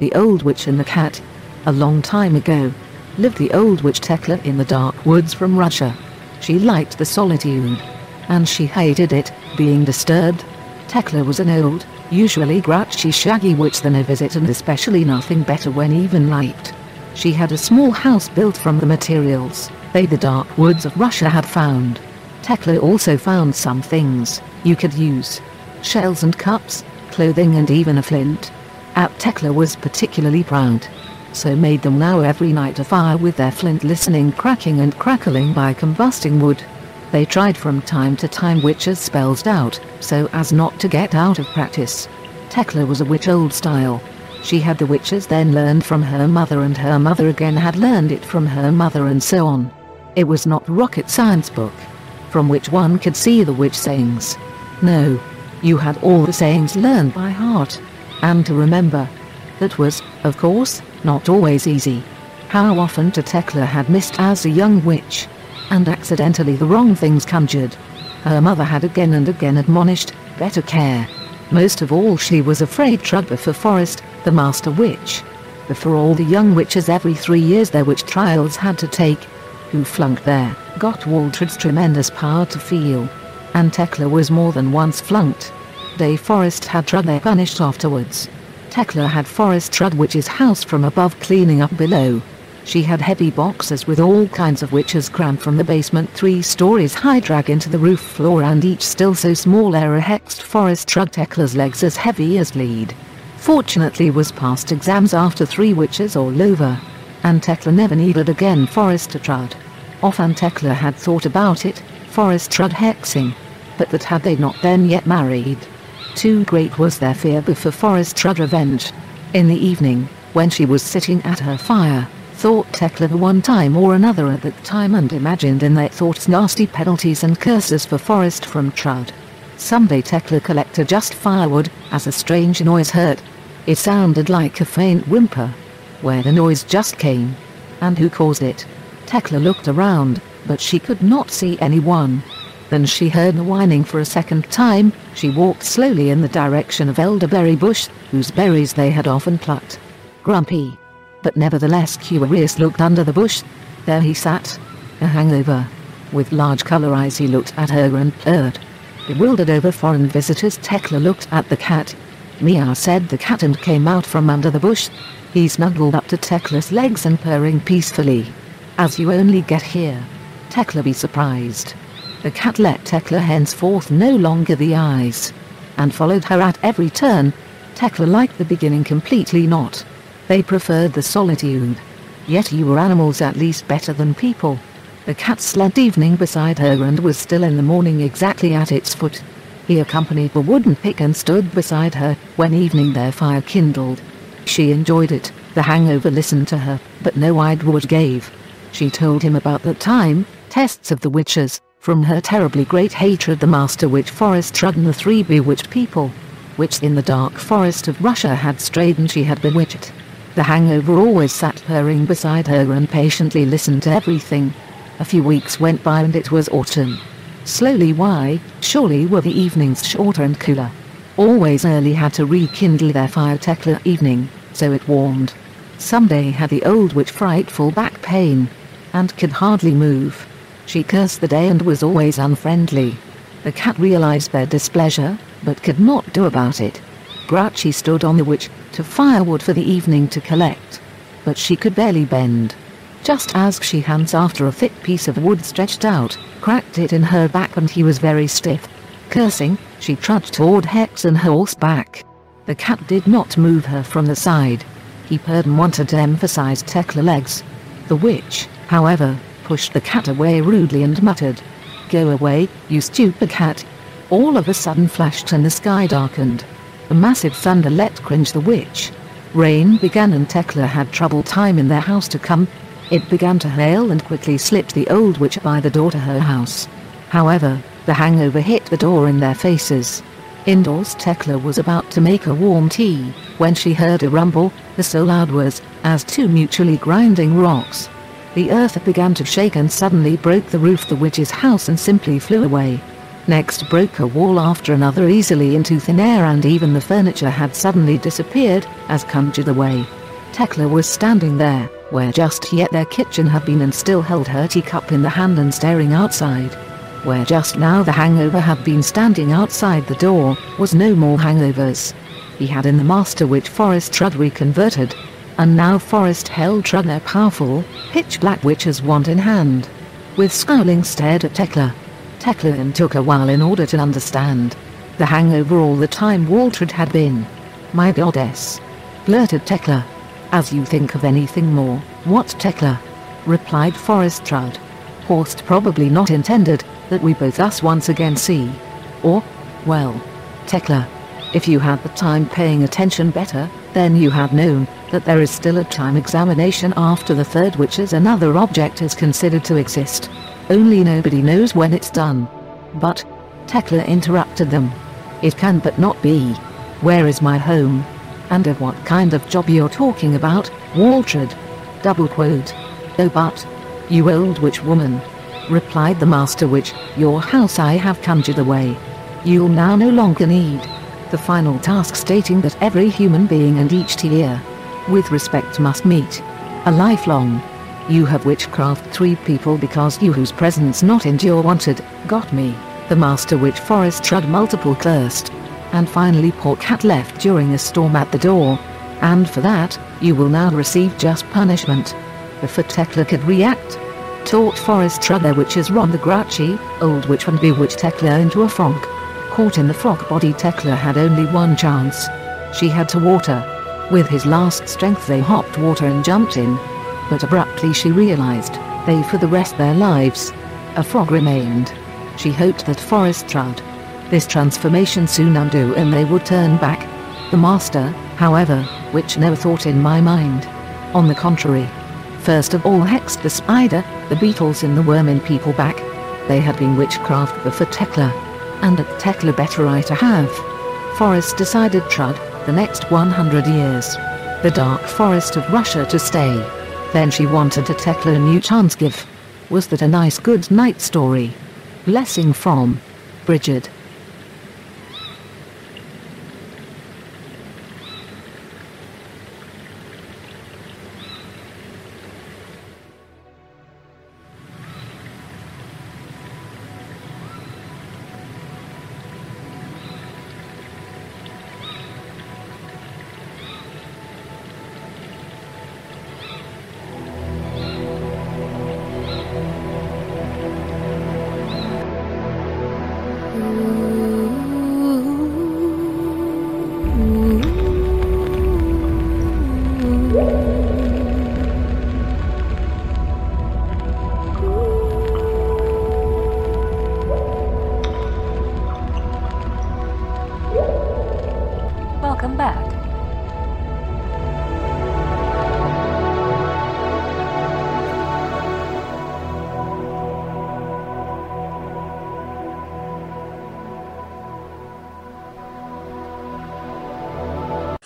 The Old Witch and the Cat. A long time ago, lived the old witch Tekla in the dark woods from Russia. She liked the solitude. And she hated it, being disturbed. Tekla was an old, usually grouchy shaggy witch than a visit and especially nothing better when even liked. She had a small house built from the materials they the dark woods of Russia had found. Tekla also found some things you could use. Shells and cups, clothing and even a flint. At Tekla was particularly proud. So made them now every night a fire with their flint listening cracking and crackling by combusting wood. They tried from time to time witches' spells out, so as not to get out of practice. Tekla was a witch old style. She had the witches then learned from her mother and her mother again had learned it from her mother and so on. It was not rocket science book, from which one could see the witch sayings. No, you had all the sayings learned by heart, and to remember. That was, of course, not always easy. How often Tekla had missed as a young witch, and accidentally the wrong things conjured. Her mother had again and again admonished, better care. Most of all she was afraid Trugva Forest, the master witch. Before all the young witches every three years their witch trials had to take. Who flunked there, got Waltred's tremendous power to feel. And Tekla was more than once flunked. Forest had Trud punished afterwards. Tekla had Forest Trud Witch's house from above cleaning up below. She had heavy boxes with all kinds of witches crammed from the basement three stories high drag into the roof floor and each still so small era hexed Forest Trud Tekla's legs as heavy as lead. Fortunately was passed exams after three witches all over. And Tekla never needed again Forest Trud. Often Tekla had thought about it, Forest Trud hexing. But that had they not then yet married. Too great was their fear before Forest Trud revenge. In the evening, when she was sitting at her fire, thought Tekla one time or another at that time and imagined in their thoughts nasty penalties and curses for Forest from Trud. Someday Tekla collected just firewood, as a strange noise heard. It sounded like a faint whimper. Where the noise just came. And who caused it? Tekla looked around, but she could not see anyone. Then she heard the whining for a second time, she walked slowly in the direction of elderberry bush, whose berries they had often plucked. Grumpy. But nevertheless curious looked under the bush. There he sat. A hangover. With large colour eyes he looked at her and purred. Bewildered over foreign visitors Tekla looked at the cat. Meow said the cat and came out from under the bush. He snuggled up to Tekla's legs and purring peacefully. As you only get here. Tekla be surprised. The cat let Tekla henceforth no longer the eyes. And followed her at every turn. Tekla liked the beginning completely not. They preferred the solitude. Yet you were animals at least better than people. The cat slept evening beside her and was still in the morning exactly at its foot. He accompanied the wooden pick and stood beside her, when evening their fire kindled. She enjoyed it, the hangover listened to her, but no eyed wood gave. She told him about the time, tests of the witches, from her terribly great hatred the master witch forest and the three bewitched people. Which in the dark forest of Russia had strayed and she had bewitched. The hangover always sat purring beside her and patiently listened to everything. A few weeks went by and it was autumn. Slowly why, surely were the evenings shorter and cooler. Always early had to rekindle their fire Tekla evening, so it warmed. Someday had the old witch frightful back pain, and could hardly move. She cursed the day and was always unfriendly. The cat realized their displeasure, but could not do about it. Grouchy stood on the witch, to firewood for the evening to collect. But she could barely bend. Just as she hands after a thick piece of wood stretched out, cracked it in her back and he was very stiff. Cursing, she trudged toward Hex and horseback. The cat did not move her from the side. He purred and wanted to emphasize Tekla legs. The witch, however, pushed the cat away rudely and muttered, Go away, you stupid cat. All of a sudden flashed and the sky darkened. A massive thunder let cringe the witch. Rain began and Tekla had trouble time in their house to come. It began to hail and quickly slipped the old witch by the door to her house. However, the hangover hit the door in their faces. Indoors Tekla was about to make a warm tea, when she heard a rumble, the so loud was, as two mutually grinding rocks. The earth began to shake and suddenly broke the roof the witch's house and simply flew away. next broke a wall after another easily into thin air and even the furniture had suddenly disappeared, as conjured away. Tekla was standing there, where just yet their kitchen had been and still held her teacup in the hand and staring outside. Where just now the hangover had been standing outside the door, was no more hangovers. He had in the master witch Forest Trud reconverted. And now Forest held Trud their powerful, pitch-black witch's wand in hand. With scowling stared at Tekla. Tekla and took a while in order to understand. The hangover all the time Waltred had been. My goddess. Blurted Tekla. As you think of anything more, what Tekla? Replied Forest Trud. Horst probably not intended, that we both us once again see. Or, well, Tekla. If you had the time paying attention better, then you had known, that there is still a time examination after the third which is another object is considered to exist. Only nobody knows when it's done. But, Tekla interrupted them. It can but not be. Where is my home? And of what kind of job you're talking about, Waltred? Double quote. Oh but, you old witch woman. Replied the master witch, your house I have conjured away. You'll now no longer need. The final task stating that every human being and each tier, with respect must meet. A lifelong. You have witchcraft three people because you whose presence not endure wanted, got me, the master witch forest trud multiple cursed. And finally poor cat left during a storm at the door. And for that, you will now receive just punishment. Before Tekla could react, taught Forest Trud their witches Ron the Grouchy, old witch and bewitched Tekla into a frog. Caught in the frog body Tekla had only one chance. She had to water. With his last strength they hopped water and jumped in. But abruptly she realized, they for the rest their lives. A frog remained. She hoped that Forest Trud. This transformation soon undo and they would turn back. The master, however, which never thought in my mind. On the contrary. First of all hexed the spider, the beetles and the worm in people back. They had been witchcraft before Tekla. And at Tekla to have. Forest decided Trud, the next 100 years. The dark forest of Russia to stay. Then she wanted to Tekla a new chance give. Was that a nice good night story? Blessing from Bridget.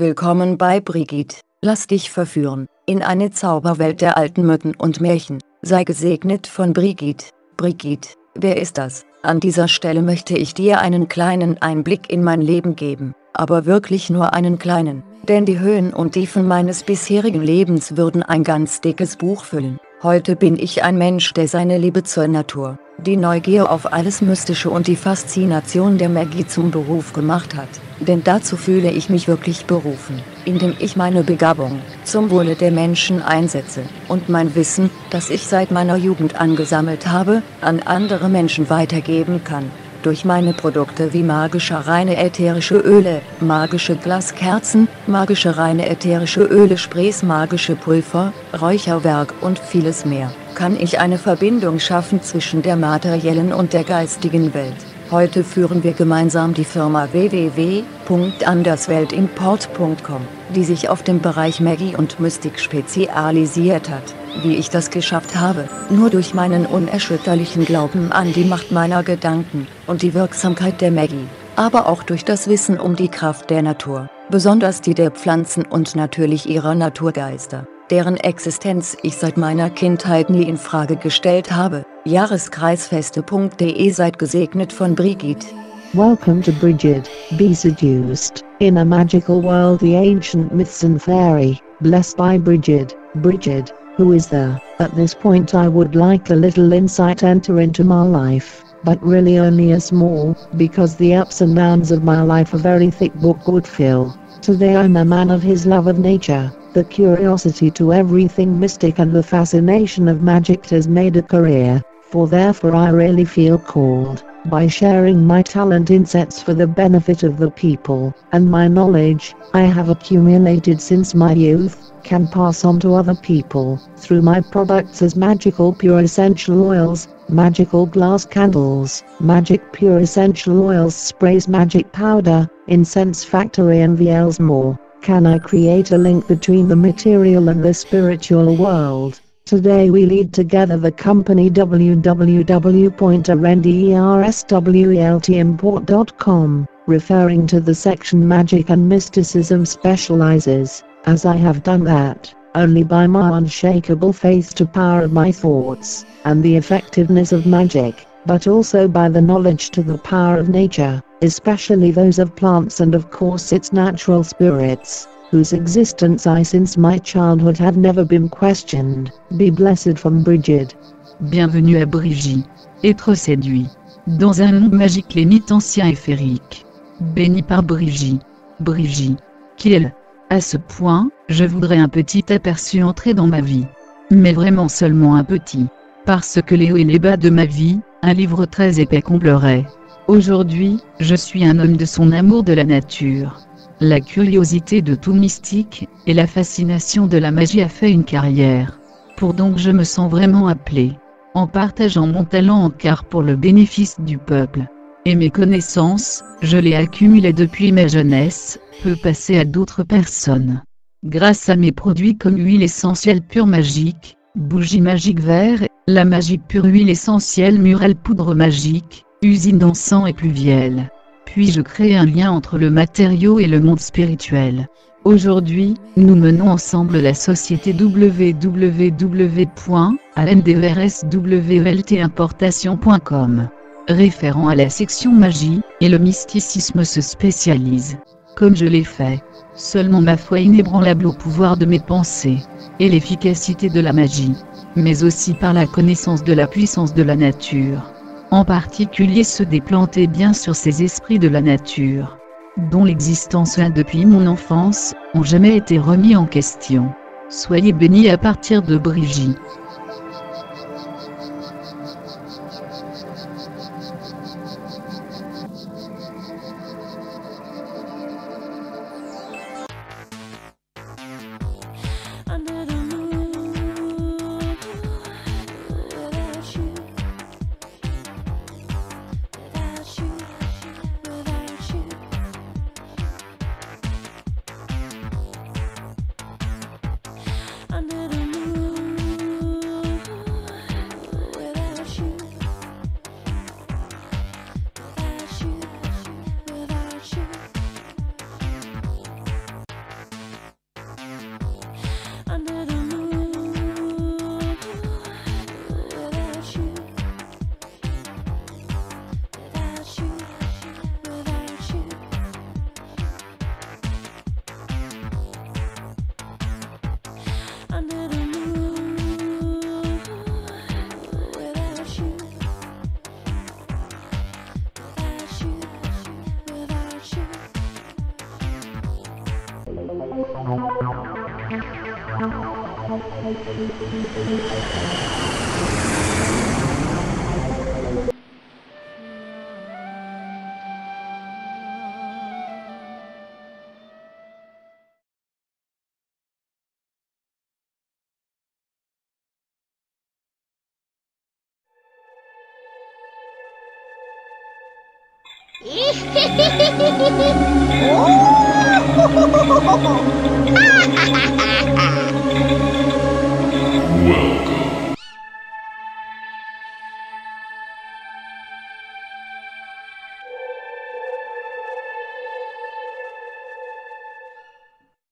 Willkommen bei Brigitte. Lass dich verführen, in eine Zauberwelt der alten Mythen und Märchen. Sei gesegnet von Brigitte. Brigitte, wer ist das? An dieser Stelle möchte ich dir einen kleinen Einblick in mein Leben geben, aber wirklich nur einen kleinen, denn die Höhen und Tiefen meines bisherigen Lebens würden ein ganz dickes Buch füllen. Heute bin ich ein Mensch, der seine Liebe zur Natur, die Neugier auf alles Mystische und die Faszination der Magie zum Beruf gemacht hat. Denn dazu fühle ich mich wirklich berufen, indem ich meine Begabung zum Wohle der Menschen einsetze und mein Wissen, das ich seit meiner Jugend angesammelt habe, an andere Menschen weitergeben kann. Durch meine Produkte wie magische reine ätherische Öle, magische Glaskerzen, magische reine ätherische Öle, Sprays, magische Pulver, Räucherwerk und vieles mehr, kann ich eine Verbindung schaffen zwischen der materiellen und der geistigen Welt. Heute führen wir gemeinsam die Firma www.andersweltimport.com, die sich auf den Bereich Magie und Mystik spezialisiert hat. Wie ich das geschafft habe, nur durch meinen unerschütterlichen Glauben an die Macht meiner Gedanken und die Wirksamkeit der Magie, aber auch durch das Wissen um die Kraft der Natur, besonders die der Pflanzen und natürlich ihrer Naturgeister. Deren Existenz ich seit meiner Kindheit nie in Frage gestellt habe. Jahreskreisfeste.de seid gesegnet von Brigitte. Welcome to Brigid, be seduced, in a magical world the ancient myths and fairy, blessed by Brigid, Brigid, who is there? At this point I would like a little insight enter into my life, but really only a small, because the ups and downs of my life a very thick book would fill. Today I'm a man of his love of nature, the curiosity to everything mystic and the fascination of magic has made a career, for therefore I really feel called by sharing my talent in sets for the benefit of the people, and my knowledge, I have accumulated since my youth, can pass on to other people, through my products as magical pure essential oils, magical glass candles, magic pure essential oils sprays magic powder, incense factory and VLs more. Can I create a link between the material and the spiritual world? Today we lead together the company www.andersweltimport.com, referring to the section Magic and Mysticism specializes, as I have done that, only by my unshakable faith to power of my thoughts, and the effectiveness of magic, but also by the knowledge to the power of nature, especially those of plants and of course its natural spirits whose existence I since my childhood had never been questioned. Be blessed from Brigid. Bienvenue à Brigitte. Être séduit. Dans un monde magique les anciens et féeriques. Béni par Brigitte. Brigitte. Est À ce point, je voudrais un petit aperçu entrer dans ma vie. Mais vraiment seulement un petit. Parce que les hauts et les bas de ma vie, un livre très épais comblerait. Aujourd'hui, je suis un homme de son amour de la nature. La curiosité de tout mystique, et la fascination de la magie a fait une carrière. Pour donc je me sens vraiment appelé, en partageant mon talent en quart pour le bénéfice du peuple. Et mes connaissances, je les accumulées depuis ma jeunesse, peut passer à d'autres personnes. Grâce à mes produits comme huile essentielle pure magique, bougie magique vert, la magique pure huile essentielle murelle poudre magique, usine d'encens et pluvielle puis-je créer un lien entre le matériau et le monde spirituel? Aujourd'hui, nous menons ensemble la société www.alndrsweltimportation.com. Référant à la section magie, et le mysticisme se spécialise. Comme je l'ai fait. Seulement ma foi inébranlable au pouvoir de mes pensées, et l'efficacité de la magie. Mais aussi par la connaissance de la puissance de la nature en particulier ceux des plantes et bien sur ces esprits de la nature, dont l'existence a depuis mon enfance, ont jamais été remis en question. Soyez bénis à partir de Brigitte. oh!